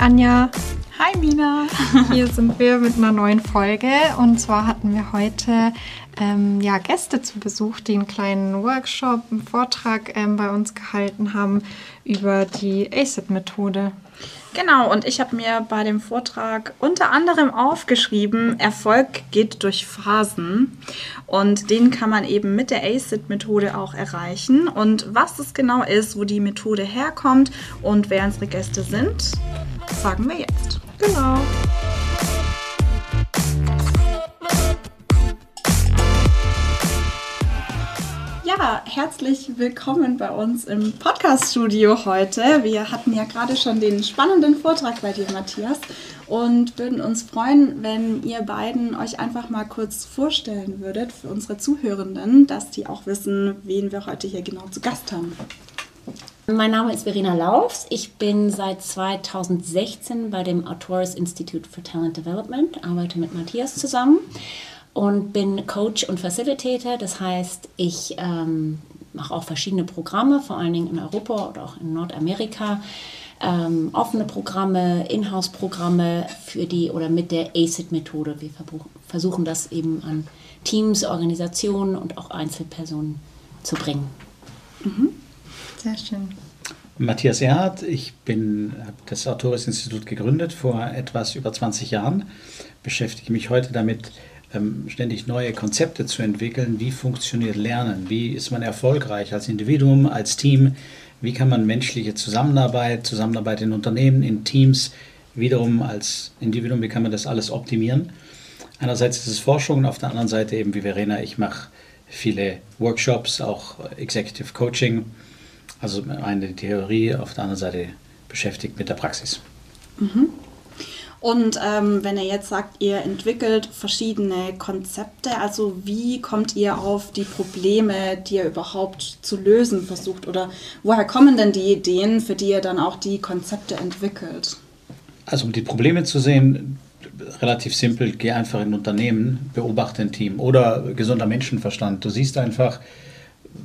Anja. Hi Mina. Hier sind wir mit einer neuen Folge und zwar hatten wir heute ähm, ja, Gäste zu Besuch, die einen kleinen Workshop, einen Vortrag ähm, bei uns gehalten haben über die ACID-Methode. Genau, und ich habe mir bei dem Vortrag unter anderem aufgeschrieben, Erfolg geht durch Phasen. Und den kann man eben mit der ACID-Methode auch erreichen. Und was es genau ist, wo die Methode herkommt und wer unsere Gäste sind, sagen wir jetzt. Genau. Ja, herzlich willkommen bei uns im Podcast-Studio heute. Wir hatten ja gerade schon den spannenden Vortrag bei dir, Matthias, und würden uns freuen, wenn ihr beiden euch einfach mal kurz vorstellen würdet für unsere Zuhörenden, dass die auch wissen, wen wir heute hier genau zu Gast haben. Mein Name ist Verena Laufs. Ich bin seit 2016 bei dem Autors Institute for Talent Development, arbeite mit Matthias zusammen und bin Coach und Facilitator. Das heißt, ich ähm, mache auch verschiedene Programme, vor allen Dingen in Europa oder auch in Nordamerika. Ähm, offene Programme, Inhouse-Programme für die oder mit der ACID-Methode. Wir versuchen das eben an Teams, Organisationen und auch Einzelpersonen zu bringen. Mhm. Sehr schön. Matthias Erhardt, ich bin, habe das Autoris-Institut gegründet vor etwas über 20 Jahren, beschäftige mich heute damit, ähm, ständig neue Konzepte zu entwickeln. Wie funktioniert Lernen? Wie ist man erfolgreich als Individuum, als Team? Wie kann man menschliche Zusammenarbeit, Zusammenarbeit in Unternehmen, in Teams, wiederum als Individuum, wie kann man das alles optimieren? Einerseits ist es Forschung und auf der anderen Seite eben wie Verena, ich mache viele Workshops, auch Executive Coaching, also eine Theorie, auf der anderen Seite beschäftigt mit der Praxis. Mhm. Und ähm, wenn ihr jetzt sagt, ihr entwickelt verschiedene Konzepte, also wie kommt ihr auf die Probleme, die ihr überhaupt zu lösen versucht? Oder woher kommen denn die Ideen, für die ihr dann auch die Konzepte entwickelt? Also um die Probleme zu sehen, relativ simpel, geh einfach in ein Unternehmen, beobachte ein Team oder gesunder Menschenverstand. Du siehst einfach,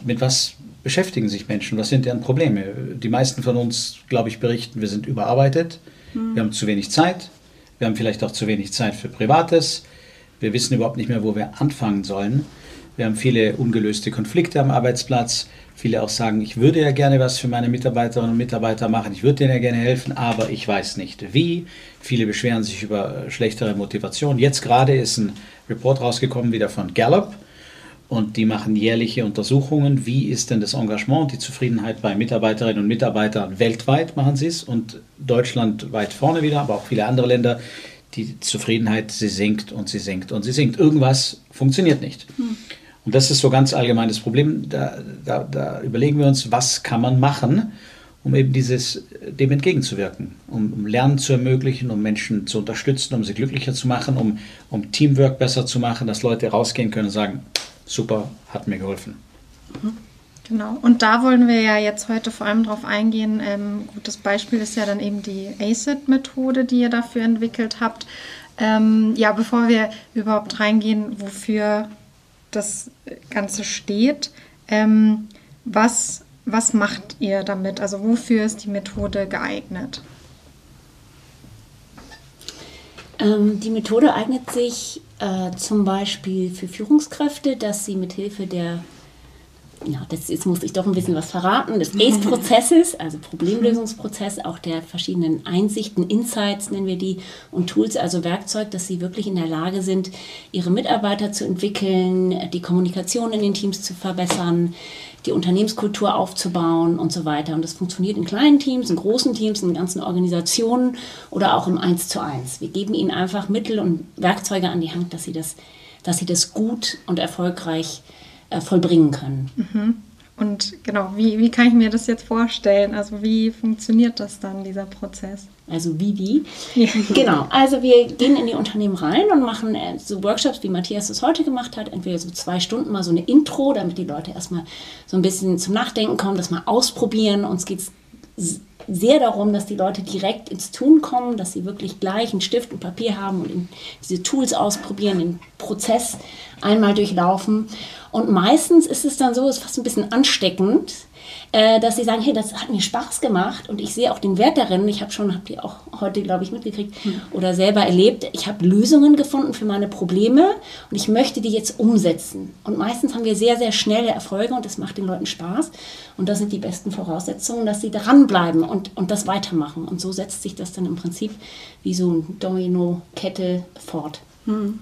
mit was beschäftigen sich Menschen, was sind deren Probleme. Die meisten von uns, glaube ich, berichten, wir sind überarbeitet, hm. wir haben zu wenig Zeit, wir haben vielleicht auch zu wenig Zeit für Privates. Wir wissen überhaupt nicht mehr, wo wir anfangen sollen. Wir haben viele ungelöste Konflikte am Arbeitsplatz. Viele auch sagen, ich würde ja gerne was für meine Mitarbeiterinnen und Mitarbeiter machen, ich würde denen ja gerne helfen, aber ich weiß nicht wie. Viele beschweren sich über schlechtere Motivation. Jetzt gerade ist ein Report rausgekommen wieder von Gallup und die machen jährliche Untersuchungen, wie ist denn das Engagement, die Zufriedenheit bei Mitarbeiterinnen und Mitarbeitern weltweit machen sie es und Deutschland weit vorne wieder, aber auch viele andere Länder. Die Zufriedenheit, sie sinkt und sie sinkt und sie sinkt. Irgendwas funktioniert nicht. Hm. Und das ist so ganz allgemeines Problem. Da, da, da, überlegen wir uns, was kann man machen, um eben dieses, dem entgegenzuwirken, um, um, Lernen zu ermöglichen, um Menschen zu unterstützen, um sie glücklicher zu machen, um, um Teamwork besser zu machen, dass Leute rausgehen können und sagen, super, hat mir geholfen. Mhm. Genau, und da wollen wir ja jetzt heute vor allem drauf eingehen. Ähm, gutes Beispiel ist ja dann eben die ACID-Methode, die ihr dafür entwickelt habt. Ähm, ja, bevor wir überhaupt reingehen, wofür das Ganze steht, ähm, was, was macht ihr damit? Also wofür ist die Methode geeignet? Ähm, die Methode eignet sich äh, zum Beispiel für Führungskräfte, dass sie mithilfe der, ja, das, jetzt muss ich doch ein bisschen was verraten, des ACE-Prozesses, also Problemlösungsprozess, auch der verschiedenen Einsichten, Insights nennen wir die, und Tools, also Werkzeug, dass sie wirklich in der Lage sind, ihre Mitarbeiter zu entwickeln, die Kommunikation in den Teams zu verbessern, die Unternehmenskultur aufzubauen und so weiter. Und das funktioniert in kleinen Teams, in großen Teams, in ganzen Organisationen oder auch im Eins zu eins. Wir geben ihnen einfach Mittel und Werkzeuge an die Hand, dass sie das, dass sie das gut und erfolgreich äh, vollbringen können. Mhm. Und genau, wie, wie kann ich mir das jetzt vorstellen? Also wie funktioniert das dann, dieser Prozess? Also wie, wie? Ja. Genau, also wir gehen in die Unternehmen rein und machen äh, so Workshops, wie Matthias das heute gemacht hat, entweder so zwei Stunden mal so eine Intro, damit die Leute erstmal so ein bisschen zum Nachdenken kommen, das mal ausprobieren. Uns geht es sehr darum, dass die Leute direkt ins Tun kommen, dass sie wirklich gleich einen Stift und Papier haben und diese Tools ausprobieren, den Prozess einmal durchlaufen. Und meistens ist es dann so, es ist fast ein bisschen ansteckend, äh, dass sie sagen, hey, das hat mir Spaß gemacht und ich sehe auch den Wert darin. Ich habe schon, habt ihr auch heute, glaube ich, mitgekriegt mhm. oder selber erlebt, ich habe Lösungen gefunden für meine Probleme und ich möchte die jetzt umsetzen. Und meistens haben wir sehr, sehr schnelle Erfolge und das macht den Leuten Spaß. Und das sind die besten Voraussetzungen, dass sie dranbleiben und, und das weitermachen. Und so setzt sich das dann im Prinzip wie so eine Domino-Kette fort. Mhm.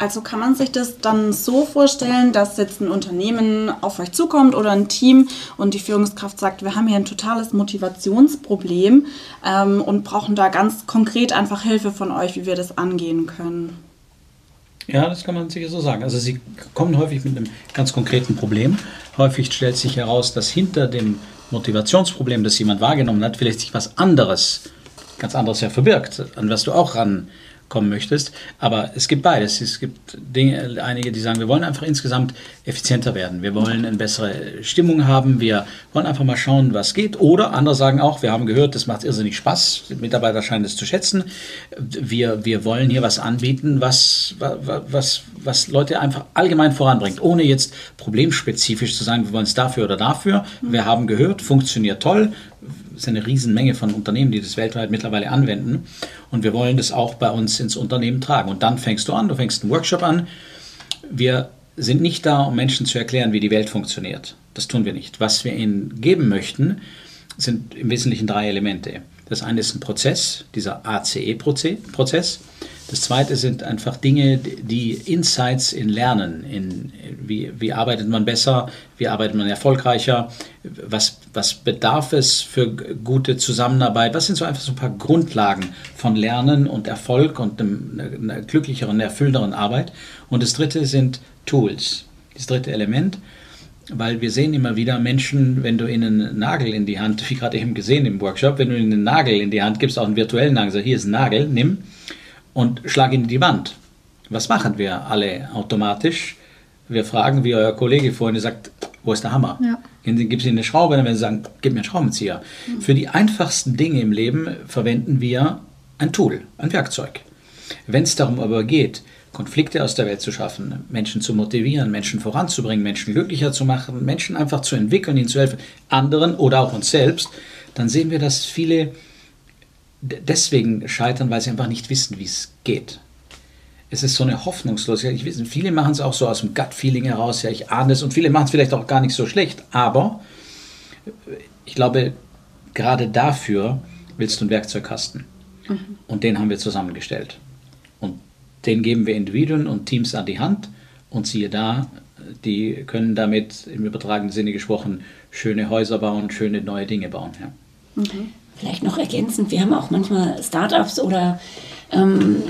Also kann man sich das dann so vorstellen, dass jetzt ein Unternehmen auf euch zukommt oder ein Team und die Führungskraft sagt, wir haben hier ein totales Motivationsproblem ähm, und brauchen da ganz konkret einfach Hilfe von euch, wie wir das angehen können. Ja, das kann man sicher so sagen. Also sie kommen häufig mit einem ganz konkreten Problem. Häufig stellt sich heraus, dass hinter dem Motivationsproblem, das jemand wahrgenommen hat, vielleicht sich was anderes, ganz anderes ja verbirgt, an was du auch ran kommen möchtest. Aber es gibt beides. Es gibt Dinge, einige, die sagen, wir wollen einfach insgesamt effizienter werden. Wir wollen eine bessere Stimmung haben. Wir wollen einfach mal schauen, was geht. Oder andere sagen auch, wir haben gehört, das macht irrsinnig Spaß. Mitarbeiter scheinen es zu schätzen. Wir, wir wollen hier was anbieten, was, was, was Leute einfach allgemein voranbringt, ohne jetzt problemspezifisch zu sagen, wir wollen es dafür oder dafür. Wir haben gehört, funktioniert toll ist eine Riesenmenge von Unternehmen, die das weltweit mittlerweile anwenden. Und wir wollen das auch bei uns ins Unternehmen tragen. Und dann fängst du an, du fängst einen Workshop an. Wir sind nicht da, um Menschen zu erklären, wie die Welt funktioniert. Das tun wir nicht. Was wir ihnen geben möchten, sind im Wesentlichen drei Elemente. Das eine ist ein Prozess, dieser ACE-Prozess. Das zweite sind einfach Dinge, die Insights in Lernen, in wie, wie arbeitet man besser, wie arbeitet man erfolgreicher, was, was bedarf es für gute Zusammenarbeit, was sind so einfach so ein paar Grundlagen von Lernen und Erfolg und einem, einer glücklicheren, erfüllenderen Arbeit. Und das dritte sind Tools, das dritte Element weil wir sehen immer wieder Menschen, wenn du ihnen einen Nagel in die Hand, wie gerade eben gesehen im Workshop, wenn du ihnen einen Nagel in die Hand gibst, auch einen virtuellen Nagel, so hier ist ein Nagel, nimm und schlag ihn in die Wand. Was machen wir alle automatisch? Wir fragen, wie euer Kollege vorhin sagt, wo ist der Hammer? Ja. Gib sie eine Schraube, dann werden sie sagen, gib mir einen Schraubenzieher. Mhm. Für die einfachsten Dinge im Leben verwenden wir ein Tool, ein Werkzeug. Wenn es darum aber geht, Konflikte aus der Welt zu schaffen, Menschen zu motivieren, Menschen voranzubringen, Menschen glücklicher zu machen, Menschen einfach zu entwickeln, ihnen zu helfen, anderen oder auch uns selbst, dann sehen wir, dass viele deswegen scheitern, weil sie einfach nicht wissen, wie es geht. Es ist so eine Hoffnungslosigkeit. Ich weiß, viele machen es auch so aus dem Gut-Feeling heraus, ja, ich ahne es und viele machen es vielleicht auch gar nicht so schlecht, aber ich glaube, gerade dafür willst du einen Werkzeugkasten. Mhm. Und den haben wir zusammengestellt. Und den geben wir Individuen und Teams an die Hand und siehe da, die können damit im übertragenen Sinne gesprochen schöne Häuser bauen, schöne neue Dinge bauen. Ja. Mhm. Vielleicht noch ergänzend, wir haben auch manchmal Startups oder ähm,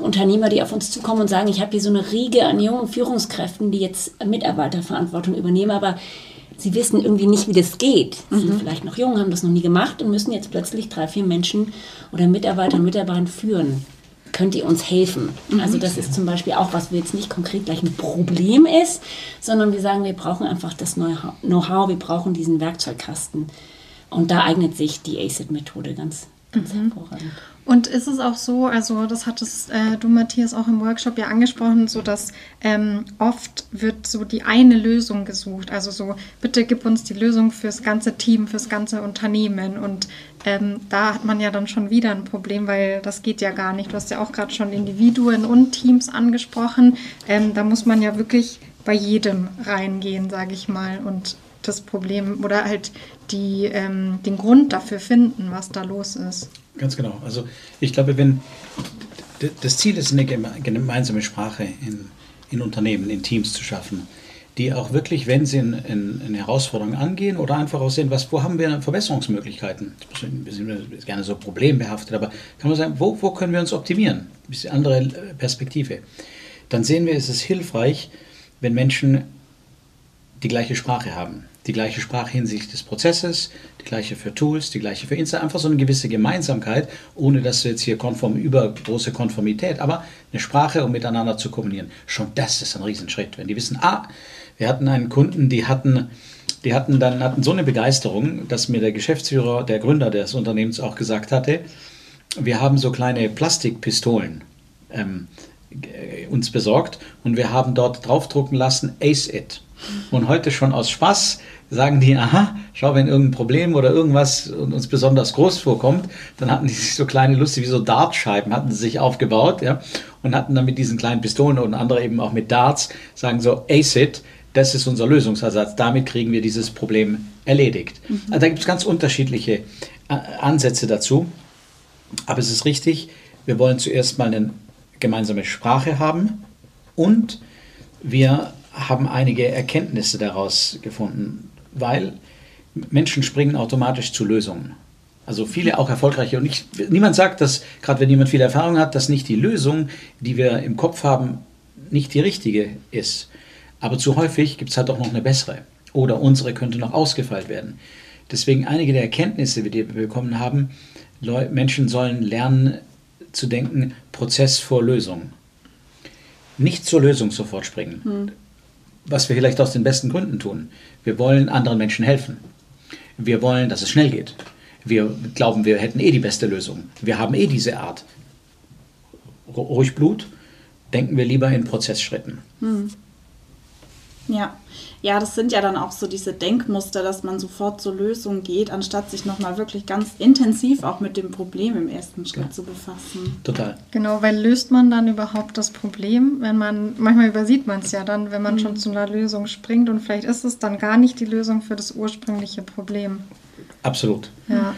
Unternehmer, die auf uns zukommen und sagen, ich habe hier so eine Riege an jungen Führungskräften, die jetzt Mitarbeiterverantwortung übernehmen, aber sie wissen irgendwie nicht, wie das geht. Sie mhm. sind vielleicht noch jung, haben das noch nie gemacht und müssen jetzt plötzlich drei, vier Menschen oder Mitarbeiter und Mitarbeiterinnen führen könnt ihr uns helfen? Mhm. Also das ist zum Beispiel auch, was wir jetzt nicht konkret gleich ein Problem ist, sondern wir sagen, wir brauchen einfach das Know-how, wir brauchen diesen Werkzeugkasten. Und da eignet sich die ACID-Methode ganz, ganz mhm. hervorragend. Und ist es auch so, also das hattest äh, du, Matthias, auch im Workshop ja angesprochen, so dass ähm, oft wird so die eine Lösung gesucht. Also so, bitte gib uns die Lösung fürs ganze Team, fürs ganze Unternehmen. Und ähm, da hat man ja dann schon wieder ein Problem, weil das geht ja gar nicht. Du hast ja auch gerade schon Individuen und Teams angesprochen. Ähm, da muss man ja wirklich bei jedem reingehen, sage ich mal, und das Problem oder halt die, ähm, den Grund dafür finden, was da los ist. Ganz genau. Also ich glaube, wenn das Ziel ist, eine gemeinsame Sprache in, in Unternehmen, in Teams zu schaffen, die auch wirklich, wenn sie eine Herausforderung angehen oder einfach auch sehen, was, wo haben wir Verbesserungsmöglichkeiten? Wir sind gerne so problembehaftet, aber kann man sagen, wo, wo können wir uns optimieren? Ein bisschen andere Perspektive. Dann sehen wir, es ist hilfreich, wenn Menschen die gleiche Sprache haben die gleiche Sprache hinsichtlich des Prozesses, die gleiche für Tools, die gleiche für Insta, einfach so eine gewisse Gemeinsamkeit, ohne dass wir jetzt hier konform, übergroße Konformität, aber eine Sprache, um miteinander zu kommunizieren. Schon das ist ein Riesenschritt. Wenn die wissen, ah, wir hatten einen Kunden, die hatten, die hatten dann hatten so eine Begeisterung, dass mir der Geschäftsführer, der Gründer des Unternehmens auch gesagt hatte, wir haben so kleine Plastikpistolen. Ähm, äh, uns besorgt und wir haben dort draufdrucken lassen, Ace It. Und heute schon aus Spaß sagen die, aha, schau, wenn irgendein Problem oder irgendwas uns besonders groß vorkommt, dann hatten die sich so kleine, lustig wie so Dartscheiben, hatten sie sich aufgebaut, ja, und hatten dann mit diesen kleinen Pistolen und andere eben auch mit Darts, sagen so, Ace It, das ist unser Lösungsersatz, damit kriegen wir dieses Problem erledigt. Mhm. Also da gibt es ganz unterschiedliche äh, Ansätze dazu, aber es ist richtig, wir wollen zuerst mal eine gemeinsame Sprache haben und wir haben einige Erkenntnisse daraus gefunden, weil Menschen springen automatisch zu Lösungen. Also viele auch erfolgreiche. Und ich, niemand sagt, dass, gerade wenn jemand viel Erfahrung hat, dass nicht die Lösung, die wir im Kopf haben, nicht die richtige ist. Aber zu häufig gibt es halt auch noch eine bessere. Oder unsere könnte noch ausgefeilt werden. Deswegen einige der Erkenntnisse, die wir bekommen haben, Menschen sollen lernen zu denken, Prozess vor Lösung. Nicht zur Lösung sofort springen. Hm was wir vielleicht aus den besten Gründen tun. Wir wollen anderen Menschen helfen. Wir wollen, dass es schnell geht. Wir glauben, wir hätten eh die beste Lösung. Wir haben eh diese Art. Ruhig Blut, denken wir lieber in Prozessschritten. Hm. Ja. Ja, das sind ja dann auch so diese Denkmuster, dass man sofort zur Lösung geht, anstatt sich nochmal wirklich ganz intensiv auch mit dem Problem im ersten Schritt ja. zu befassen. Total. Genau, weil löst man dann überhaupt das Problem, wenn man, manchmal übersieht man es ja dann, wenn man mhm. schon zu einer Lösung springt und vielleicht ist es dann gar nicht die Lösung für das ursprüngliche Problem. Absolut. Ja.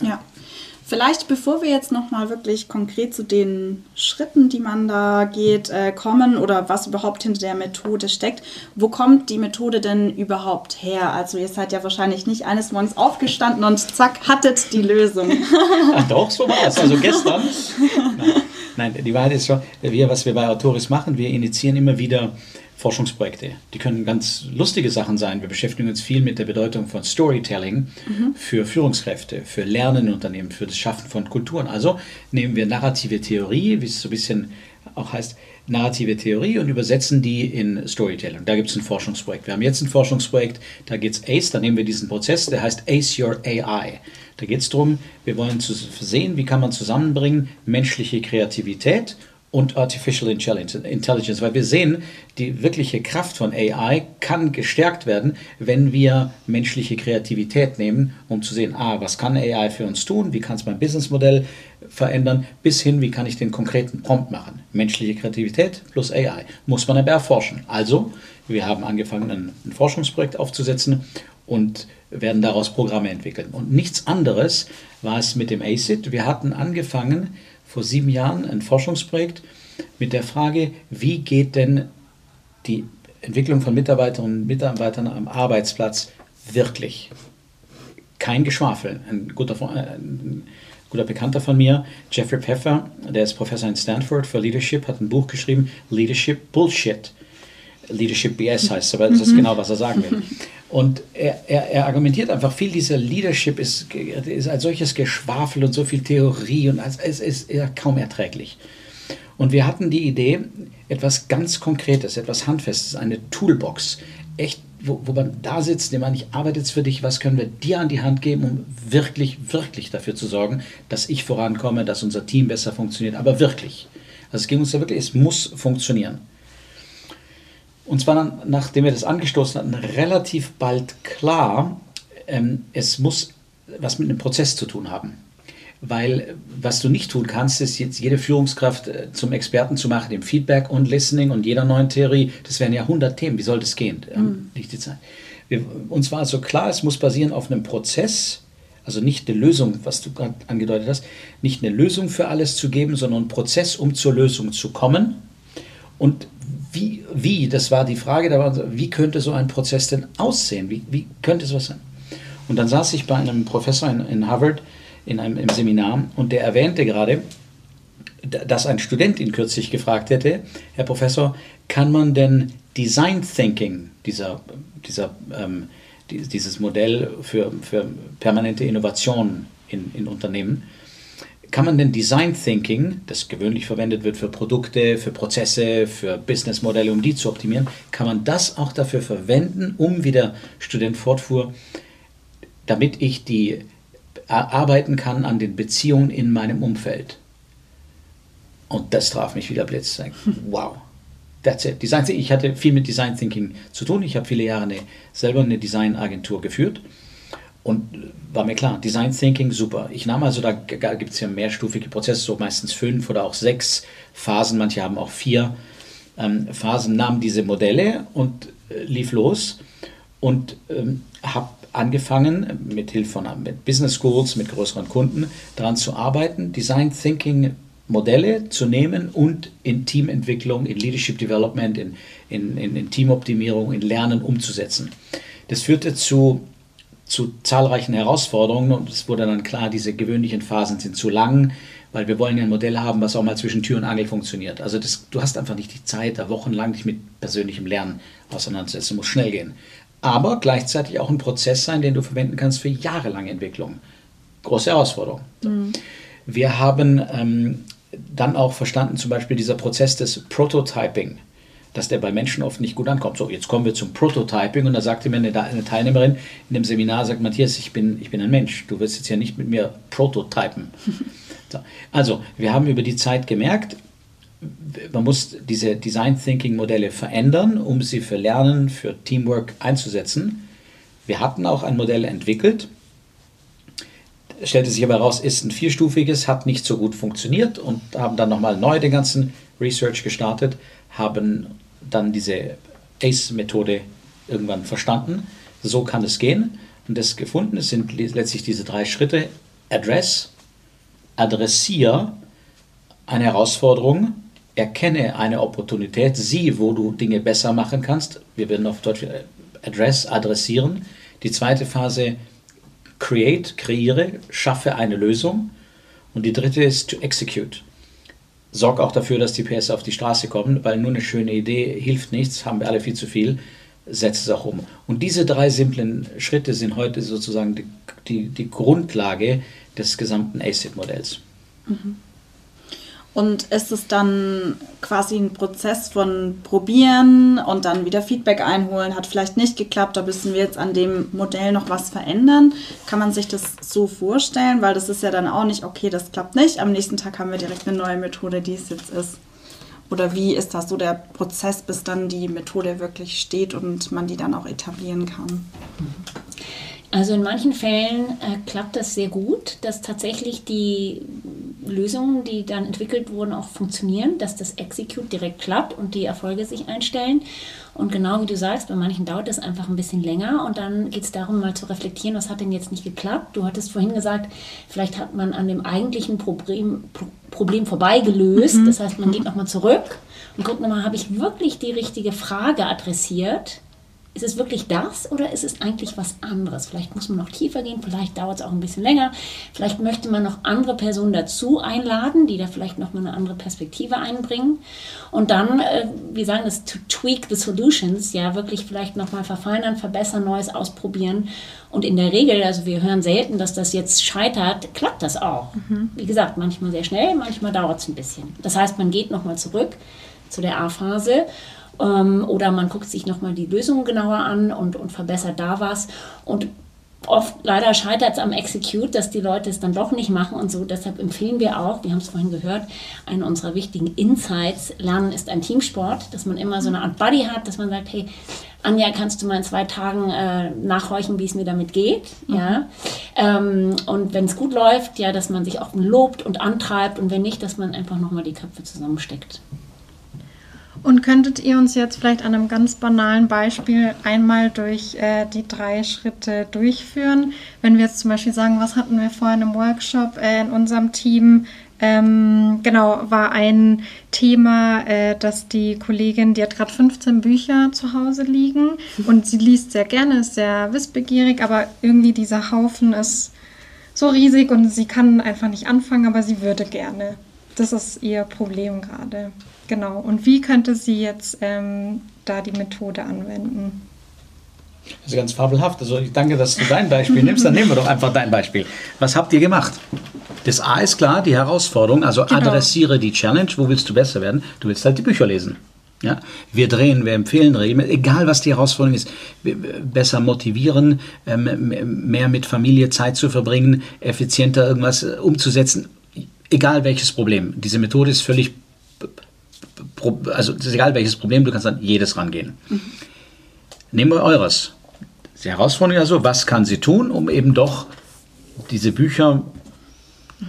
Ja. Vielleicht, bevor wir jetzt nochmal wirklich konkret zu den Schritten, die man da geht, äh, kommen oder was überhaupt hinter der Methode steckt, wo kommt die Methode denn überhaupt her? Also ihr seid ja wahrscheinlich nicht eines Morgens aufgestanden und zack, hattet die Lösung. Ach doch, so war es. Also gestern. Nein, die Wahrheit ist schon, wir, was wir bei Autoris machen, wir initiieren immer wieder Forschungsprojekte. Die können ganz lustige Sachen sein. Wir beschäftigen uns viel mit der Bedeutung von Storytelling mhm. für Führungskräfte, für Lernen in Unternehmen, für das Schaffen von Kulturen. Also nehmen wir narrative Theorie, wie es so ein bisschen auch heißt, narrative Theorie und übersetzen die in Storytelling. Da gibt es ein Forschungsprojekt. Wir haben jetzt ein Forschungsprojekt, da geht es ACE, da nehmen wir diesen Prozess, der heißt ACE Your AI. Da geht es darum, wir wollen zu sehen, wie kann man zusammenbringen menschliche Kreativität und Artificial Intelligence, weil wir sehen, die wirkliche Kraft von AI kann gestärkt werden, wenn wir menschliche Kreativität nehmen, um zu sehen, ah, was kann AI für uns tun, wie kann es mein Businessmodell verändern, bis hin, wie kann ich den konkreten Prompt machen. Menschliche Kreativität plus AI muss man aber erforschen. Also, wir haben angefangen, ein, ein Forschungsprojekt aufzusetzen und werden daraus Programme entwickeln. Und nichts anderes war es mit dem ACID. Wir hatten angefangen, vor sieben Jahren ein Forschungsprojekt mit der Frage, wie geht denn die Entwicklung von Mitarbeiterinnen und Mitarbeitern am Arbeitsplatz wirklich? Kein Geschwafel. Ein guter, ein guter Bekannter von mir, Jeffrey Pfeffer, der ist Professor in Stanford für Leadership, hat ein Buch geschrieben, Leadership Bullshit. Leadership BS heißt es, aber das ist mhm. genau, was er sagen will. Und er, er, er, argumentiert einfach, viel dieser Leadership ist, ist als solches Geschwafel und so viel Theorie und es ist kaum erträglich. Und wir hatten die Idee, etwas ganz Konkretes, etwas Handfestes, eine Toolbox, echt, wo, wo man da sitzt, man, ich arbeite jetzt für dich, was können wir dir an die Hand geben, um wirklich, wirklich dafür zu sorgen, dass ich vorankomme, dass unser Team besser funktioniert, aber wirklich. Also es ging uns ja wirklich, es muss funktionieren. Und zwar dann, nachdem wir das angestoßen hatten, relativ bald klar, ähm, es muss was mit einem Prozess zu tun haben. Weil was du nicht tun kannst, ist jetzt jede Führungskraft äh, zum Experten zu machen, dem Feedback und Listening und jeder neuen Theorie. Das wären ja 100 Themen. Wie soll das gehen? Mhm. Nicht die Zeit. Wir, uns war also klar, es muss basieren auf einem Prozess, also nicht eine Lösung, was du gerade angedeutet hast, nicht eine Lösung für alles zu geben, sondern einen Prozess, um zur Lösung zu kommen. Und wie, wie, das war die Frage, da war, wie könnte so ein Prozess denn aussehen? Wie, wie könnte es was sein? Und dann saß ich bei einem Professor in, in Harvard in einem im Seminar und der erwähnte gerade, dass ein Student ihn kürzlich gefragt hätte, Herr Professor, kann man denn Design Thinking, dieser, dieser, ähm, dieses Modell für, für permanente Innovation in, in Unternehmen, kann man denn Design Thinking, das gewöhnlich verwendet wird für Produkte, für Prozesse, für Businessmodelle, um die zu optimieren, kann man das auch dafür verwenden, um, wie der Student fortfuhr, damit ich die arbeiten kann an den Beziehungen in meinem Umfeld. Und das traf mich wieder Blitz. Wow, that's it. Design, ich hatte viel mit Design Thinking zu tun. Ich habe viele Jahre eine, selber eine Designagentur geführt. Und war mir klar, Design Thinking super. Ich nahm also, da gibt es ja mehrstufige Prozesse, so meistens fünf oder auch sechs Phasen, manche haben auch vier ähm, Phasen, nahm diese Modelle und äh, lief los und ähm, habe angefangen, mit Hilfe von mit Business Schools, mit größeren Kunden, daran zu arbeiten, Design Thinking Modelle zu nehmen und in Teamentwicklung, in Leadership Development, in, in, in, in Teamoptimierung, in Lernen umzusetzen. Das führte zu, zu zahlreichen Herausforderungen und es wurde dann klar, diese gewöhnlichen Phasen sind zu lang, weil wir wollen ja ein Modell haben, was auch mal zwischen Tür und Angel funktioniert. Also das, du hast einfach nicht die Zeit, da wochenlang dich mit persönlichem Lernen auseinanderzusetzen, muss schnell gehen aber gleichzeitig auch ein Prozess sein, den du verwenden kannst für jahrelange Entwicklung. Große Herausforderung. Mhm. Wir haben ähm, dann auch verstanden, zum Beispiel dieser Prozess des Prototyping, dass der bei Menschen oft nicht gut ankommt. So, jetzt kommen wir zum Prototyping und da sagte mir eine, eine Teilnehmerin in dem Seminar, sagt Matthias, ich bin, ich bin ein Mensch, du wirst jetzt ja nicht mit mir prototypen. so. Also, wir haben über die Zeit gemerkt, man muss diese Design Thinking Modelle verändern, um sie für Lernen, für Teamwork einzusetzen. Wir hatten auch ein Modell entwickelt, stellte sich aber heraus, ist ein vierstufiges, hat nicht so gut funktioniert und haben dann nochmal neu den ganzen Research gestartet, haben dann diese ACE-Methode irgendwann verstanden. So kann es gehen und das gefunden. Es sind letztlich diese drei Schritte. Address, adressiere eine Herausforderung, erkenne eine Opportunität, sieh, wo du Dinge besser machen kannst. Wir werden auf Deutsch äh, Address, adressieren. Die zweite Phase, create, kreiere, schaffe eine Lösung. Und die dritte ist to execute. Sorg auch dafür, dass die PS auf die Straße kommen, weil nur eine schöne Idee hilft nichts, haben wir alle viel zu viel. Setz es auch um. Und diese drei simplen Schritte sind heute sozusagen die, die, die Grundlage des gesamten ACID-Modells. Mhm. Und ist es dann quasi ein Prozess von probieren und dann wieder Feedback einholen? Hat vielleicht nicht geklappt, da müssen wir jetzt an dem Modell noch was verändern. Kann man sich das so vorstellen? Weil das ist ja dann auch nicht, okay, das klappt nicht. Am nächsten Tag haben wir direkt eine neue Methode, die es jetzt ist. Oder wie ist das so der Prozess, bis dann die Methode wirklich steht und man die dann auch etablieren kann? Also in manchen Fällen äh, klappt das sehr gut, dass tatsächlich die Lösungen, die dann entwickelt wurden, auch funktionieren, dass das Execute direkt klappt und die Erfolge sich einstellen. Und genau wie du sagst, bei manchen dauert es einfach ein bisschen länger und dann geht es darum, mal zu reflektieren, was hat denn jetzt nicht geklappt. Du hattest vorhin gesagt, vielleicht hat man an dem eigentlichen Problem, Problem vorbei gelöst. Mhm. Das heißt, man geht nochmal zurück und guckt nochmal, habe ich wirklich die richtige Frage adressiert? Ist es wirklich das oder ist es eigentlich was anderes? Vielleicht muss man noch tiefer gehen, vielleicht dauert es auch ein bisschen länger, vielleicht möchte man noch andere Personen dazu einladen, die da vielleicht nochmal eine andere Perspektive einbringen. Und dann, äh, wir sagen das, to tweak the solutions, ja, wirklich vielleicht nochmal verfeinern, verbessern, Neues ausprobieren. Und in der Regel, also wir hören selten, dass das jetzt scheitert, klappt das auch. Mhm. Wie gesagt, manchmal sehr schnell, manchmal dauert es ein bisschen. Das heißt, man geht nochmal zurück zu der A-Phase ähm, oder man guckt sich nochmal die Lösung genauer an und, und verbessert da was. Und oft leider scheitert es am Execute, dass die Leute es dann doch nicht machen und so. Deshalb empfehlen wir auch, wir haben es vorhin gehört, eine unserer wichtigen Insights, Lernen ist ein Teamsport, dass man immer so eine Art Buddy hat, dass man sagt, hey, Anja, kannst du mal in zwei Tagen äh, nachhorchen, wie es mir damit geht? Mhm. Ja? Ähm, und wenn es gut läuft, ja, dass man sich auch lobt und antreibt und wenn nicht, dass man einfach nochmal die Köpfe zusammensteckt. Und könntet ihr uns jetzt vielleicht an einem ganz banalen Beispiel einmal durch äh, die drei Schritte durchführen? Wenn wir jetzt zum Beispiel sagen, was hatten wir vorhin im Workshop äh, in unserem Team? Ähm, genau, war ein Thema, äh, dass die Kollegin, die hat gerade 15 Bücher zu Hause liegen und sie liest sehr gerne, ist sehr wissbegierig, aber irgendwie dieser Haufen ist so riesig und sie kann einfach nicht anfangen, aber sie würde gerne. Das ist ihr Problem gerade. Genau. Und wie könnte sie jetzt ähm, da die Methode anwenden? Das ist ganz fabelhaft. Also ich danke, dass du dein Beispiel nimmst. Dann nehmen wir doch einfach dein Beispiel. Was habt ihr gemacht? Das A ist klar, die Herausforderung. Also genau. adressiere die Challenge. Wo willst du besser werden? Du willst halt die Bücher lesen. Ja, wir drehen, wir empfehlen regelmäßig, egal was die Herausforderung ist, besser motivieren, ähm, mehr mit Familie Zeit zu verbringen, effizienter irgendwas umzusetzen, egal welches Problem. Diese Methode ist völlig also es ist egal welches Problem, du kannst an jedes rangehen. Mhm. Nehmen wir eures. Die Herausforderung ist also, was kann sie tun, um eben doch diese Bücher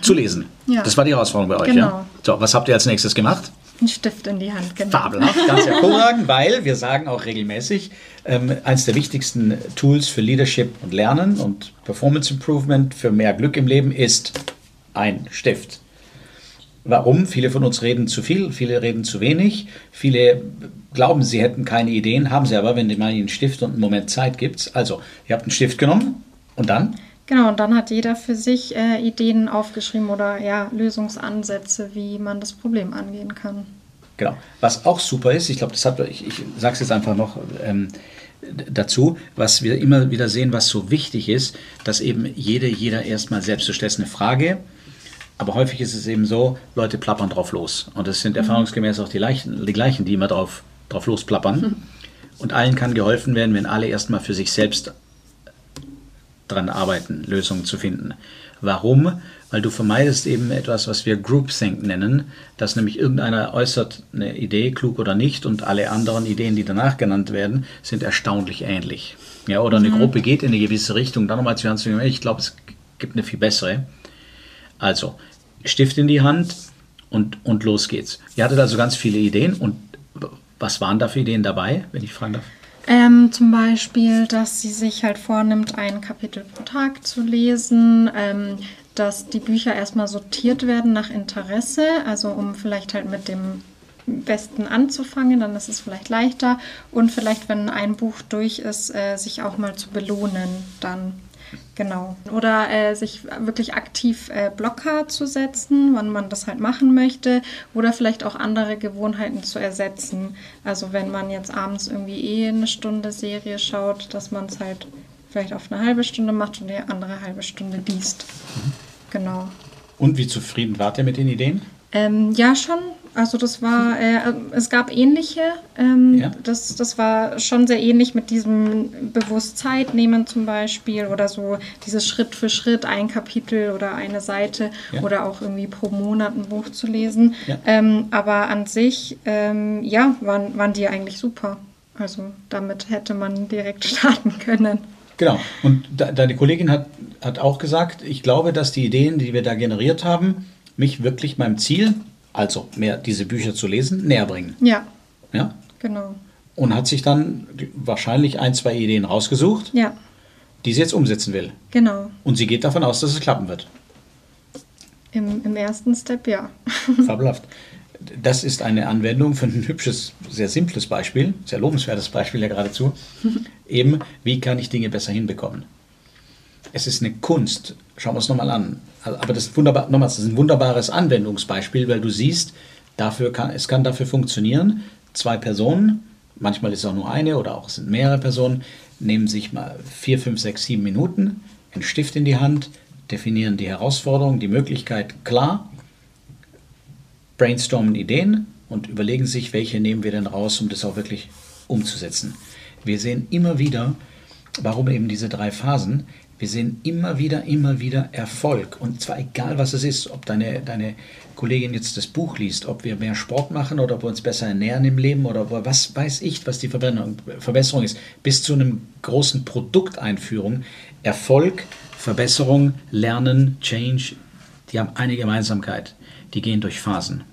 zu lesen? Ja. Das war die Herausforderung bei euch, genau. ja? So, was habt ihr als nächstes gemacht? Ein Stift in die Hand, genau. Fabelhaft, ganz hervorragend, weil wir sagen auch regelmäßig, ähm, eines der wichtigsten Tools für Leadership und Lernen und Performance Improvement für mehr Glück im Leben ist ein Stift. Warum? Viele von uns reden zu viel, viele reden zu wenig, viele glauben, sie hätten keine Ideen, haben sie aber, wenn man ihnen einen Stift und einen Moment Zeit gibt. Also, ihr habt einen Stift genommen und dann? Genau, und dann hat jeder für sich äh, Ideen aufgeschrieben oder ja, Lösungsansätze, wie man das Problem angehen kann. Genau. Was auch super ist, ich glaube, das hat, ich, ich sage es jetzt einfach noch ähm, dazu, was wir immer wieder sehen, was so wichtig ist, dass eben jede, jeder erstmal selbst, du stellst eine Frage, aber häufig ist es eben so, Leute plappern drauf los. Und das sind mhm. erfahrungsgemäß auch die, Leichen, die gleichen, die immer drauf, drauf losplappern. Mhm. Und allen kann geholfen werden, wenn alle erstmal für sich selbst dran arbeiten, Lösungen zu finden. Warum? Weil du vermeidest eben etwas, was wir Groupthink nennen, dass nämlich irgendeiner äußert eine Idee, klug oder nicht, und alle anderen Ideen, die danach genannt werden, sind erstaunlich ähnlich. Ja, oder eine mhm. Gruppe geht in eine gewisse Richtung, dann nochmal zu hören, ich glaube, es gibt eine viel bessere. Also, Stift in die Hand und, und los geht's. Ihr hattet also ganz viele Ideen und was waren da für Ideen dabei, wenn ich fragen darf? Ähm, zum Beispiel, dass sie sich halt vornimmt, ein Kapitel pro Tag zu lesen, ähm, dass die Bücher erstmal sortiert werden nach Interesse, also um vielleicht halt mit dem Besten anzufangen, dann ist es vielleicht leichter und vielleicht, wenn ein Buch durch ist, äh, sich auch mal zu belohnen dann. Genau. Oder äh, sich wirklich aktiv äh, Blocker zu setzen, wann man das halt machen möchte. Oder vielleicht auch andere Gewohnheiten zu ersetzen. Also wenn man jetzt abends irgendwie eh eine Stunde Serie schaut, dass man es halt vielleicht auf eine halbe Stunde macht und die andere halbe Stunde liest. Mhm. Genau. Und wie zufrieden wart ihr mit den Ideen? Ähm, ja, schon. Also das war, äh, es gab ähnliche. Ähm, ja. das, das war schon sehr ähnlich mit diesem bewusst Zeit nehmen zum Beispiel oder so dieses Schritt für Schritt ein Kapitel oder eine Seite ja. oder auch irgendwie pro Monat ein Buch zu lesen. Ja. Ähm, aber an sich, ähm, ja, waren, waren die eigentlich super. Also damit hätte man direkt starten können. Genau. Und deine Kollegin hat, hat auch gesagt, ich glaube, dass die Ideen, die wir da generiert haben, mich wirklich meinem Ziel, also mehr diese Bücher zu lesen, näher bringen. Ja. Ja? Genau. Und hat sich dann wahrscheinlich ein, zwei Ideen rausgesucht, ja. die sie jetzt umsetzen will. Genau. Und sie geht davon aus, dass es klappen wird. Im, im ersten Step ja. Fabelhaft. Das ist eine Anwendung für ein hübsches, sehr simples Beispiel, sehr lobenswertes Beispiel ja geradezu. Eben, wie kann ich Dinge besser hinbekommen? Es ist eine Kunst. Schauen wir es nochmal an. Aber das ist, wunderbar, nochmals, das ist ein wunderbares Anwendungsbeispiel, weil du siehst, dafür kann, es kann dafür funktionieren. Zwei Personen, manchmal ist es auch nur eine oder auch sind mehrere Personen, nehmen sich mal vier, fünf, sechs, sieben Minuten, einen Stift in die Hand, definieren die Herausforderung, die Möglichkeit klar, brainstormen Ideen und überlegen sich, welche nehmen wir denn raus, um das auch wirklich umzusetzen. Wir sehen immer wieder, warum eben diese drei Phasen, wir sehen immer wieder, immer wieder Erfolg. Und zwar egal, was es ist, ob deine, deine Kollegin jetzt das Buch liest, ob wir mehr Sport machen oder ob wir uns besser ernähren im Leben oder was weiß ich, was die Verbesserung ist, bis zu einem großen Produkteinführung. Erfolg, Verbesserung, Lernen, Change, die haben eine Gemeinsamkeit. Die gehen durch Phasen.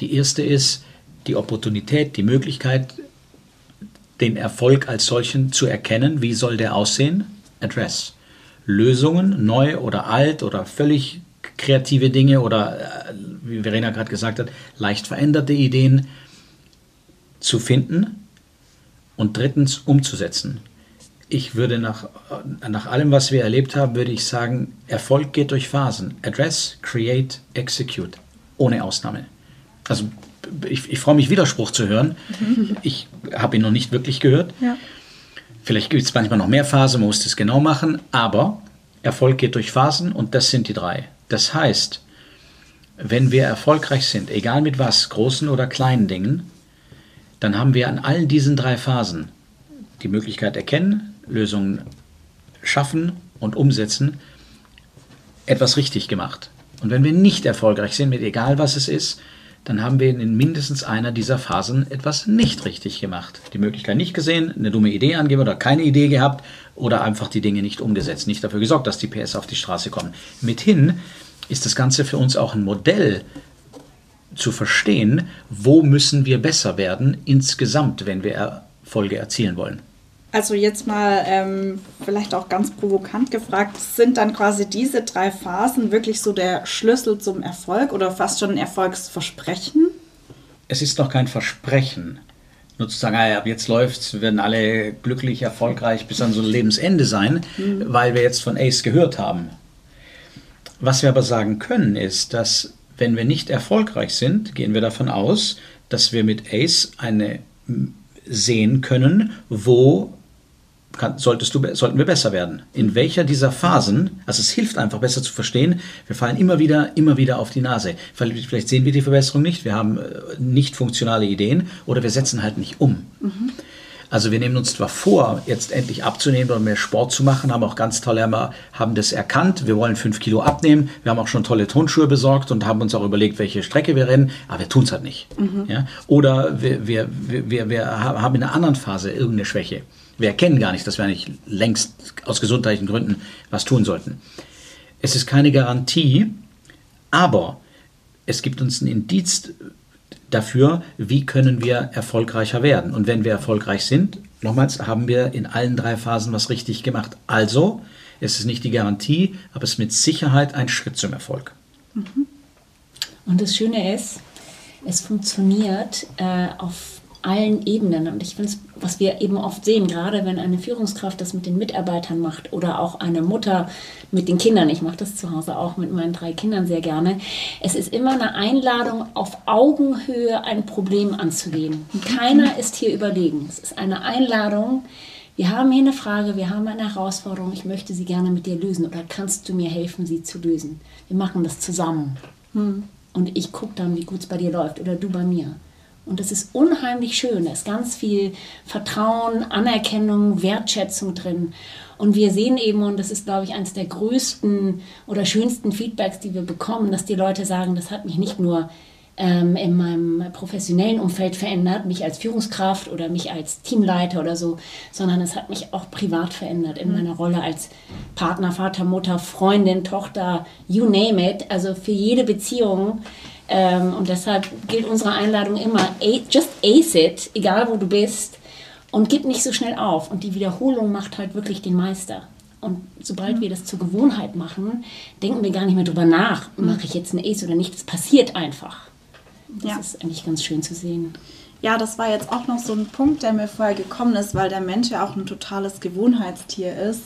Die erste ist die Opportunität, die Möglichkeit, den Erfolg als solchen zu erkennen. Wie soll der aussehen? Address. Lösungen, neu oder alt oder völlig kreative Dinge oder, äh, wie Verena gerade gesagt hat, leicht veränderte Ideen zu finden und drittens umzusetzen. Ich würde nach, äh, nach allem, was wir erlebt haben, würde ich sagen, Erfolg geht durch Phasen. Address, create, execute. Ohne Ausnahme. Also ich, ich freue mich, Widerspruch zu hören. Mhm. Ich habe ihn noch nicht wirklich gehört. Ja. Vielleicht gibt es manchmal noch mehr Phasen, man muss das genau machen, aber Erfolg geht durch Phasen und das sind die drei. Das heißt, wenn wir erfolgreich sind, egal mit was, großen oder kleinen Dingen, dann haben wir an allen diesen drei Phasen die Möglichkeit erkennen, Lösungen schaffen und umsetzen, etwas richtig gemacht. Und wenn wir nicht erfolgreich sind, mit egal was es ist, dann haben wir in mindestens einer dieser Phasen etwas nicht richtig gemacht. Die Möglichkeit nicht gesehen, eine dumme Idee angeben oder keine Idee gehabt oder einfach die Dinge nicht umgesetzt, nicht dafür gesorgt, dass die PS auf die Straße kommen. Mithin ist das Ganze für uns auch ein Modell zu verstehen, wo müssen wir besser werden insgesamt, wenn wir Erfolge erzielen wollen. Also jetzt mal ähm, vielleicht auch ganz provokant gefragt, sind dann quasi diese drei Phasen wirklich so der Schlüssel zum Erfolg oder fast schon ein Erfolgsversprechen? Es ist noch kein Versprechen. Nur zu sagen, ah, ab jetzt läuft's, wir werden alle glücklich, erfolgreich bis an so ein Lebensende sein, mhm. weil wir jetzt von Ace gehört haben. Was wir aber sagen können, ist, dass wenn wir nicht erfolgreich sind, gehen wir davon aus, dass wir mit Ace eine sehen können, wo kann, solltest du, sollten wir besser werden. In welcher dieser Phasen, also es hilft einfach besser zu verstehen, wir fallen immer wieder, immer wieder auf die Nase. Vielleicht sehen wir die Verbesserung nicht, wir haben äh, nicht funktionale Ideen oder wir setzen halt nicht um. Mhm. Also wir nehmen uns zwar vor, jetzt endlich abzunehmen oder mehr Sport zu machen, haben auch ganz tolle, haben das erkannt, wir wollen fünf Kilo abnehmen, wir haben auch schon tolle Tonschuhe besorgt und haben uns auch überlegt, welche Strecke wir rennen, aber wir tun es halt nicht. Mhm. Ja? Oder wir, wir, wir, wir haben in einer anderen Phase irgendeine Schwäche. Wir erkennen gar nicht, dass wir eigentlich längst aus gesundheitlichen Gründen was tun sollten. Es ist keine Garantie, aber es gibt uns ein Indiz dafür, wie können wir erfolgreicher werden. Und wenn wir erfolgreich sind, nochmals, haben wir in allen drei Phasen was richtig gemacht. Also, es ist nicht die Garantie, aber es ist mit Sicherheit ein Schritt zum Erfolg. Mhm. Und das Schöne ist, es funktioniert äh, auf allen Ebenen. Und ich finde es, was wir eben oft sehen, gerade wenn eine Führungskraft das mit den Mitarbeitern macht oder auch eine Mutter mit den Kindern, ich mache das zu Hause auch mit meinen drei Kindern sehr gerne, es ist immer eine Einladung, auf Augenhöhe ein Problem anzugehen. Keiner ist hier überlegen. Es ist eine Einladung, wir haben hier eine Frage, wir haben eine Herausforderung, ich möchte sie gerne mit dir lösen oder kannst du mir helfen, sie zu lösen? Wir machen das zusammen. Hm. Und ich gucke dann, wie gut es bei dir läuft oder du bei mir. Und das ist unheimlich schön. Da ist ganz viel Vertrauen, Anerkennung, Wertschätzung drin. Und wir sehen eben, und das ist, glaube ich, eines der größten oder schönsten Feedbacks, die wir bekommen, dass die Leute sagen, das hat mich nicht nur ähm, in meinem professionellen Umfeld verändert, mich als Führungskraft oder mich als Teamleiter oder so, sondern es hat mich auch privat verändert in meiner Rolle als Partner, Vater, Mutter, Freundin, Tochter, you name it. Also für jede Beziehung ähm, und deshalb gilt unsere Einladung immer, just ace it, egal wo du bist, und gib nicht so schnell auf. Und die Wiederholung macht halt wirklich den Meister. Und sobald mhm. wir das zur Gewohnheit machen, denken wir gar nicht mehr drüber nach, mhm. mache ich jetzt ein Ace oder nicht. Das passiert einfach. Das ja. ist eigentlich ganz schön zu sehen. Ja, das war jetzt auch noch so ein Punkt, der mir vorher gekommen ist, weil der Mensch ja auch ein totales Gewohnheitstier ist.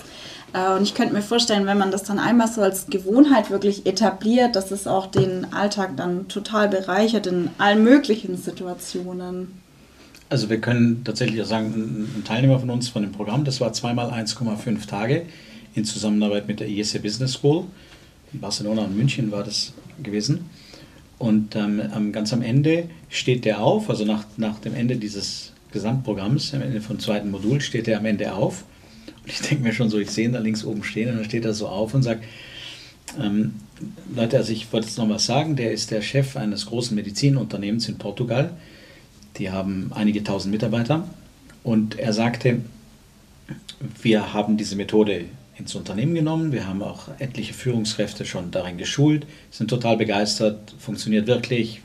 Äh, und ich könnte mir vorstellen, wenn man das dann einmal so als Gewohnheit wirklich etabliert, dass es auch den Alltag dann total bereichert in allen möglichen Situationen. Also wir können tatsächlich auch sagen, ein Teilnehmer von uns von dem Programm, das war zweimal 1,5 Tage in Zusammenarbeit mit der ISC Business School. In Barcelona und München war das gewesen. Und ähm, ganz am Ende steht der auf, also nach, nach dem Ende dieses Gesamtprogramms, am Ende vom zweiten Modul, steht er am Ende auf und ich denke mir schon so, ich sehe ihn da links oben stehen und dann steht er so auf und sagt, ähm, Leute, also ich wollte jetzt noch was sagen, der ist der Chef eines großen Medizinunternehmens in Portugal. Die haben einige tausend Mitarbeiter. Und er sagte, wir haben diese Methode ins Unternehmen genommen. Wir haben auch etliche Führungskräfte schon darin geschult, sind total begeistert, funktioniert wirklich.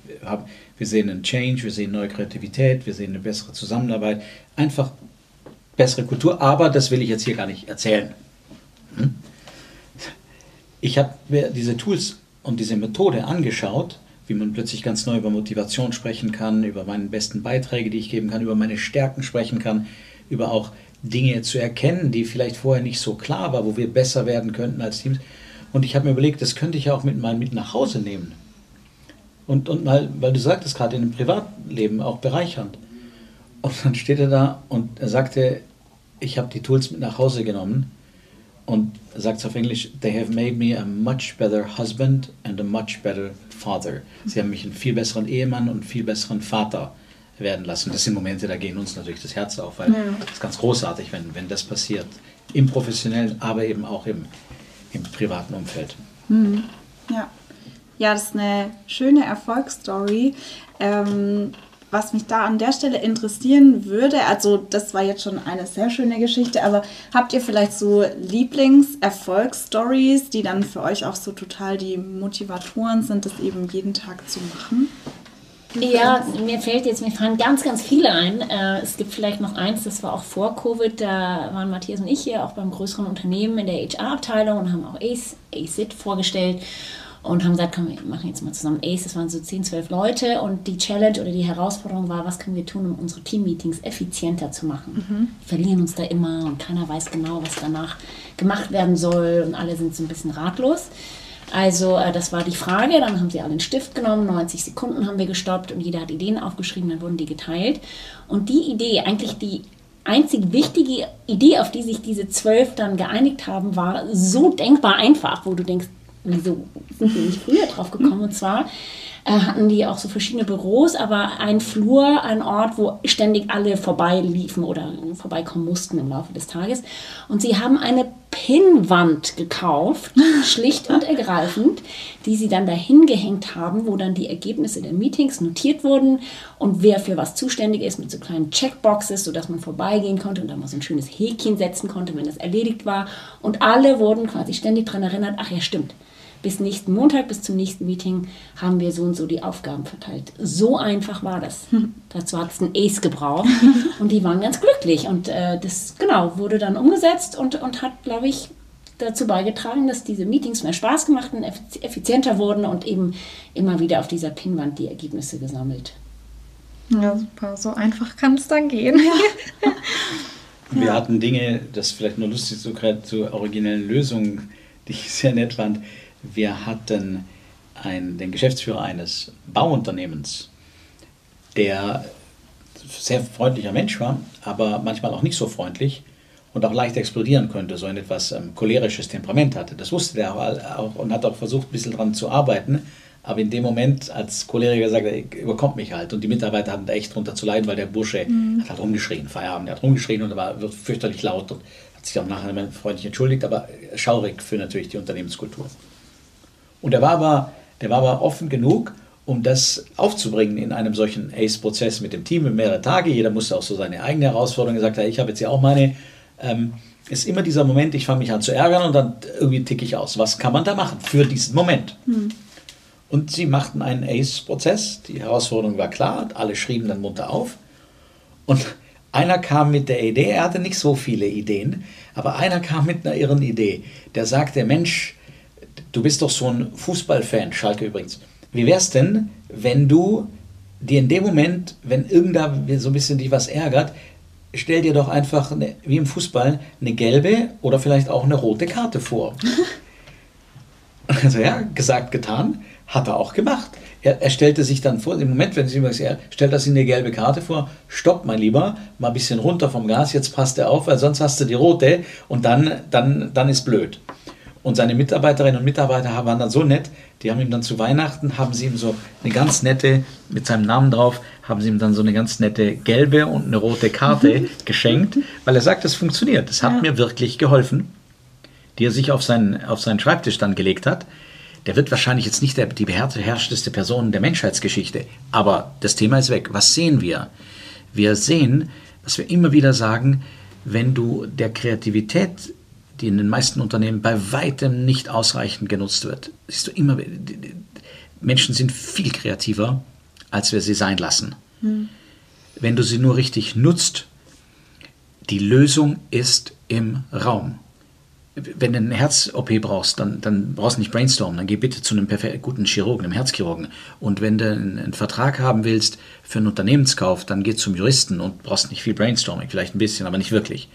Wir sehen einen Change, wir sehen neue Kreativität, wir sehen eine bessere Zusammenarbeit. Einfach bessere Kultur, aber das will ich jetzt hier gar nicht erzählen. Hm? Ich habe mir diese Tools und diese Methode angeschaut, wie man plötzlich ganz neu über Motivation sprechen kann, über meine besten Beiträge, die ich geben kann, über meine Stärken sprechen kann, über auch Dinge zu erkennen, die vielleicht vorher nicht so klar war, wo wir besser werden könnten als Teams. Und ich habe mir überlegt, das könnte ich auch mit mal mit nach Hause nehmen. Und, und mal, weil du sagtest gerade in dem Privatleben auch bereichernd. Und dann steht er da und er sagte, ich habe die Tools mit nach Hause genommen und sagt es auf Englisch, they have made me a much better husband and a much better father. Sie haben mich einen viel besseren Ehemann und einen viel besseren Vater werden lassen. Das sind Momente, da gehen uns natürlich das Herz auf, weil ja. das ist ganz großartig, wenn, wenn das passiert. Im professionellen, aber eben auch im, im privaten Umfeld. Mhm. Ja. Ja, das ist eine schöne Erfolgsstory. Ähm, was mich da an der Stelle interessieren würde, also das war jetzt schon eine sehr schöne Geschichte, aber habt ihr vielleicht so Lieblings-Erfolgsstories, die dann für euch auch so total die Motivatoren sind, das eben jeden Tag zu machen? Ja, mir fällt jetzt, mir fallen ganz, ganz viele ein. Äh, es gibt vielleicht noch eins, das war auch vor Covid, da waren Matthias und ich hier auch beim größeren Unternehmen in der HR-Abteilung und haben auch ACIT vorgestellt und haben gesagt, komm, wir machen jetzt mal zusammen ACE. Das waren so 10, 12 Leute und die Challenge oder die Herausforderung war, was können wir tun, um unsere Team-Meetings effizienter zu machen. Mhm. Wir verlieren uns da immer und keiner weiß genau, was danach gemacht werden soll und alle sind so ein bisschen ratlos. Also äh, das war die Frage, dann haben sie alle einen Stift genommen, 90 Sekunden haben wir gestoppt und jeder hat Ideen aufgeschrieben, dann wurden die geteilt. Und die Idee, eigentlich die einzig wichtige Idee, auf die sich diese zwölf dann geeinigt haben, war so denkbar einfach, wo du denkst, wieso sind wir nicht früher drauf gekommen? Und zwar äh, hatten die auch so verschiedene Büros, aber ein Flur, ein Ort, wo ständig alle vorbeiliefen oder vorbeikommen mussten im Laufe des Tages. Und sie haben eine Pinnwand gekauft, schlicht und ergreifend, die sie dann dahin gehängt haben, wo dann die Ergebnisse der Meetings notiert wurden und wer für was zuständig ist mit so kleinen Checkboxes, sodass man vorbeigehen konnte und dann mal so ein schönes Häkchen setzen konnte, wenn das erledigt war. Und alle wurden quasi ständig daran erinnert, ach ja, stimmt, bis nächsten Montag, bis zum nächsten Meeting haben wir so und so die Aufgaben verteilt. So einfach war das. Dazu hat es ein Ace gebraucht und die waren ganz glücklich. Und äh, das, genau, wurde dann umgesetzt und, und hat, glaube ich, dazu beigetragen, dass diese Meetings mehr Spaß gemacht und effizienter wurden und eben immer wieder auf dieser Pinwand die Ergebnisse gesammelt. Ja, super. So einfach kann es dann gehen. Ja. Wir ja. hatten Dinge, das vielleicht nur lustig zu, zu originellen Lösungen, die ich sehr nett fand. Wir hatten einen, den Geschäftsführer eines Bauunternehmens, der sehr freundlicher Mensch war, aber manchmal auch nicht so freundlich und auch leicht explodieren könnte, so ein etwas ähm, cholerisches Temperament hatte. Das wusste er auch, auch, und hat auch versucht, ein bisschen daran zu arbeiten. Aber in dem Moment, als Choleriker sagte, er überkommt mich halt. Und die Mitarbeiter hatten da echt drunter zu leiden, weil der Bursche mhm. hat halt rumgeschrien, Feierabend, er hat rumgeschrien und er war fürchterlich laut und hat sich auch nachher freundlich entschuldigt, aber schaurig für natürlich die Unternehmenskultur. Und der war aber, der war aber offen genug, um das aufzubringen in einem solchen ACE-Prozess mit dem Team in mehrere Tage. Jeder musste auch so seine eigene Herausforderung gesagt haben, ich habe jetzt ja auch meine. Ähm, ist immer dieser Moment, ich fange mich an zu ärgern und dann irgendwie ticke ich aus. Was kann man da machen für diesen Moment? Hm. Und sie machten einen ACE-Prozess. Die Herausforderung war klar, alle schrieben dann munter auf. Und einer kam mit der Idee, er hatte nicht so viele Ideen, aber einer kam mit einer irren Idee. Der sagte, Mensch, du bist doch so ein Fußballfan, Schalke übrigens. Wie wäre es denn, wenn du dir in dem Moment, wenn irgendda so ein bisschen dich was ärgert, stell dir doch einfach, eine, wie im Fußball, eine gelbe oder vielleicht auch eine rote Karte vor. also ja, gesagt, getan, hat er auch gemacht. Er, er, stellte sich dann vor, im Moment, wenn sie immer er stellt er sich eine gelbe Karte vor, stopp mein Lieber, mal ein bisschen runter vom Gas, jetzt passt er auf, weil sonst hast du die rote und dann, dann, dann ist blöd. Und seine Mitarbeiterinnen und Mitarbeiter waren dann so nett, die haben ihm dann zu Weihnachten, haben sie ihm so eine ganz nette, mit seinem Namen drauf, haben sie ihm dann so eine ganz nette gelbe und eine rote Karte geschenkt, weil er sagt, es funktioniert. Das hat ja. mir wirklich geholfen, die er sich auf seinen, auf seinen Schreibtisch dann gelegt hat. Der wird wahrscheinlich jetzt nicht der, die beherrschteste Person der Menschheitsgeschichte, aber das Thema ist weg. Was sehen wir? Wir sehen, was wir immer wieder sagen, wenn du der Kreativität die in den meisten Unternehmen bei weitem nicht ausreichend genutzt wird. Siehst du immer, Menschen sind viel kreativer, als wir sie sein lassen. Hm. Wenn du sie nur richtig nutzt, die Lösung ist im Raum. Wenn du eine Herz-OP brauchst, dann, dann brauchst du nicht brainstormen, dann geh bitte zu einem guten Chirurgen, einem Herzchirurgen. Und wenn du einen, einen Vertrag haben willst für einen Unternehmenskauf, dann geh zum Juristen und brauchst nicht viel Brainstorming, vielleicht ein bisschen, aber nicht wirklich.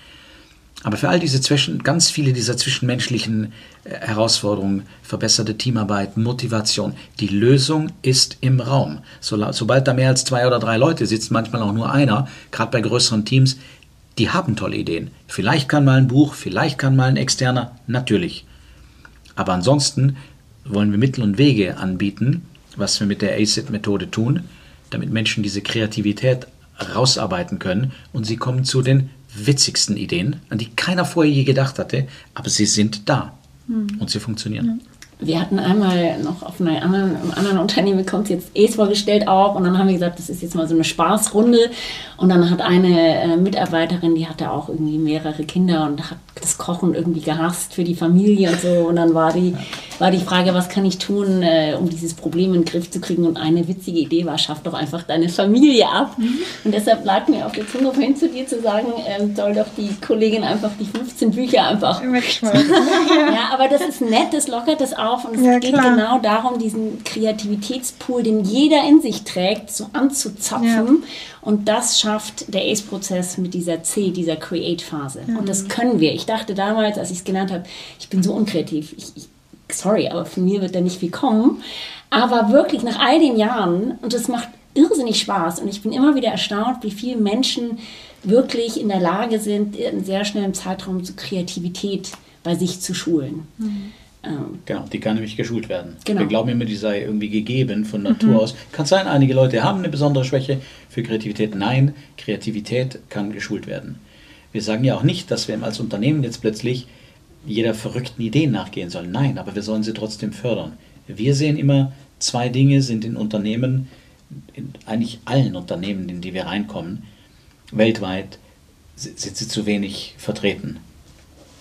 Aber für all diese Zwischen, ganz viele dieser zwischenmenschlichen äh, Herausforderungen, verbesserte Teamarbeit, Motivation, die Lösung ist im Raum. So, sobald da mehr als zwei oder drei Leute sitzen, manchmal auch nur einer, gerade bei größeren Teams, die haben tolle Ideen. Vielleicht kann mal ein Buch, vielleicht kann mal ein externer, natürlich. Aber ansonsten wollen wir Mittel und Wege anbieten, was wir mit der ACID-Methode tun, damit Menschen diese Kreativität rausarbeiten können und sie kommen zu den witzigsten Ideen, an die keiner vorher je gedacht hatte, aber sie sind da hm. und sie funktionieren. wir hatten einmal noch auf einer anderen, einem anderen Unternehmen kommt jetzt ACE vorgestellt auch und dann haben wir gesagt, das ist jetzt mal so eine Spaßrunde und dann hat eine äh, Mitarbeiterin, die hatte auch irgendwie mehrere Kinder und hat das Kochen irgendwie gehasst für die Familie und so und dann war die, war die Frage, was kann ich tun, äh, um dieses Problem in den Griff zu kriegen und eine witzige Idee war, schaff doch einfach deine Familie ab und deshalb lag mir auf der Zunge vorhin zu dir zu sagen, ähm, soll doch die Kollegin einfach die 15 Bücher einfach ja, aber das ist nett, das lockert das auf und es Ja, geht klar. genau darum, diesen Kreativitätspool, den jeder in sich trägt, so anzuzapfen. Ja. Und das schafft der ACE-Prozess mit dieser C, dieser Create-Phase. Und das können wir. Ich dachte damals, als ich es genannt habe, ich bin so unkreativ. Ich, ich, sorry, aber von mir wird da nicht viel kommen. Aber wirklich nach all den Jahren, und das macht irrsinnig Spaß, und ich bin immer wieder erstaunt, wie viele Menschen wirklich in der Lage sind, in sehr schnellem Zeitraum zu Kreativität bei sich zu schulen. Ähm, Genau, die kann nämlich geschult werden. Genau. Wir glauben immer, die sei irgendwie gegeben von Natur aus. Kann sein, einige Leute haben eine besondere Schwäche für Kreativität. Nein, Kreativität kann geschult werden. Wir sagen ja auch nicht, dass wir als Unternehmen jetzt plötzlich jeder verrückten Idee nachgehen sollen. Nein, aber wir sollen sie trotzdem fördern. Wir sehen immer, zwei Dinge sind in Unternehmen, in eigentlich allen Unternehmen, in die wir reinkommen, weltweit, si- sind sie zu wenig vertreten.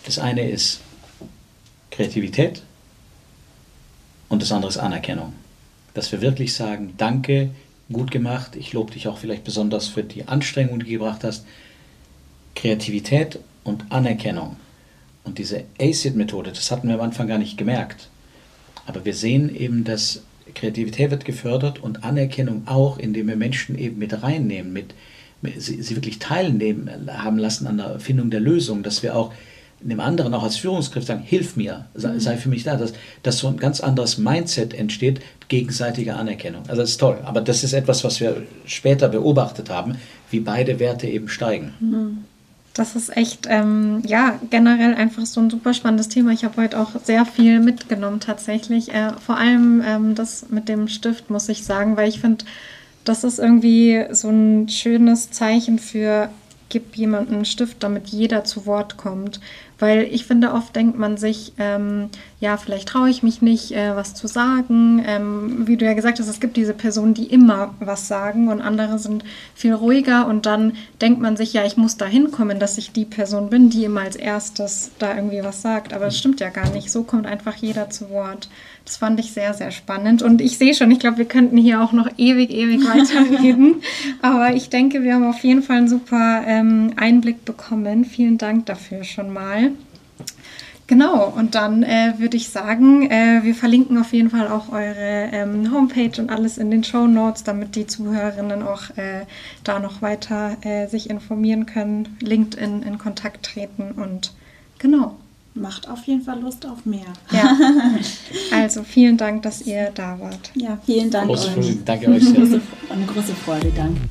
Das eine ist Kreativität und das andere ist Anerkennung. Dass wir wirklich sagen, danke, gut gemacht, ich lobe dich auch vielleicht besonders für die Anstrengung, die du gebracht hast. Kreativität und Anerkennung. Und diese ACID-Methode, das hatten wir am Anfang gar nicht gemerkt. Aber wir sehen eben, dass Kreativität wird gefördert und Anerkennung auch, indem wir Menschen eben mit reinnehmen, mit, sie, sie wirklich teilnehmen haben lassen an der Erfindung der Lösung, dass wir auch dem anderen auch als Führungskraft sagen, hilf mir, sei, sei für mich da, dass, dass so ein ganz anderes Mindset entsteht, gegenseitige Anerkennung. Also das ist toll, aber das ist etwas, was wir später beobachtet haben, wie beide Werte eben steigen. Das ist echt, ähm, ja, generell einfach so ein super spannendes Thema. Ich habe heute auch sehr viel mitgenommen tatsächlich. Äh, vor allem ähm, das mit dem Stift, muss ich sagen, weil ich finde, das ist irgendwie so ein schönes Zeichen für, gib jemandem einen Stift, damit jeder zu Wort kommt. Weil ich finde, oft denkt man sich, ähm, ja, vielleicht traue ich mich nicht, äh, was zu sagen. Ähm, wie du ja gesagt hast, es gibt diese Personen, die immer was sagen und andere sind viel ruhiger und dann denkt man sich, ja, ich muss da hinkommen, dass ich die Person bin, die immer als erstes da irgendwie was sagt. Aber das stimmt ja gar nicht. So kommt einfach jeder zu Wort. Das fand ich sehr, sehr spannend. Und ich sehe schon, ich glaube, wir könnten hier auch noch ewig, ewig weiterreden. Aber ich denke, wir haben auf jeden Fall einen super ähm, Einblick bekommen. Vielen Dank dafür schon mal. Genau, und dann äh, würde ich sagen, äh, wir verlinken auf jeden Fall auch eure ähm, Homepage und alles in den Show Notes, damit die Zuhörerinnen auch äh, da noch weiter äh, sich informieren können, LinkedIn in Kontakt treten und genau macht auf jeden Fall Lust auf mehr. Ja. Also vielen Dank, dass ihr da wart. Ja, vielen Dank. Große, euch. Danke euch. Eine große Freude, danke.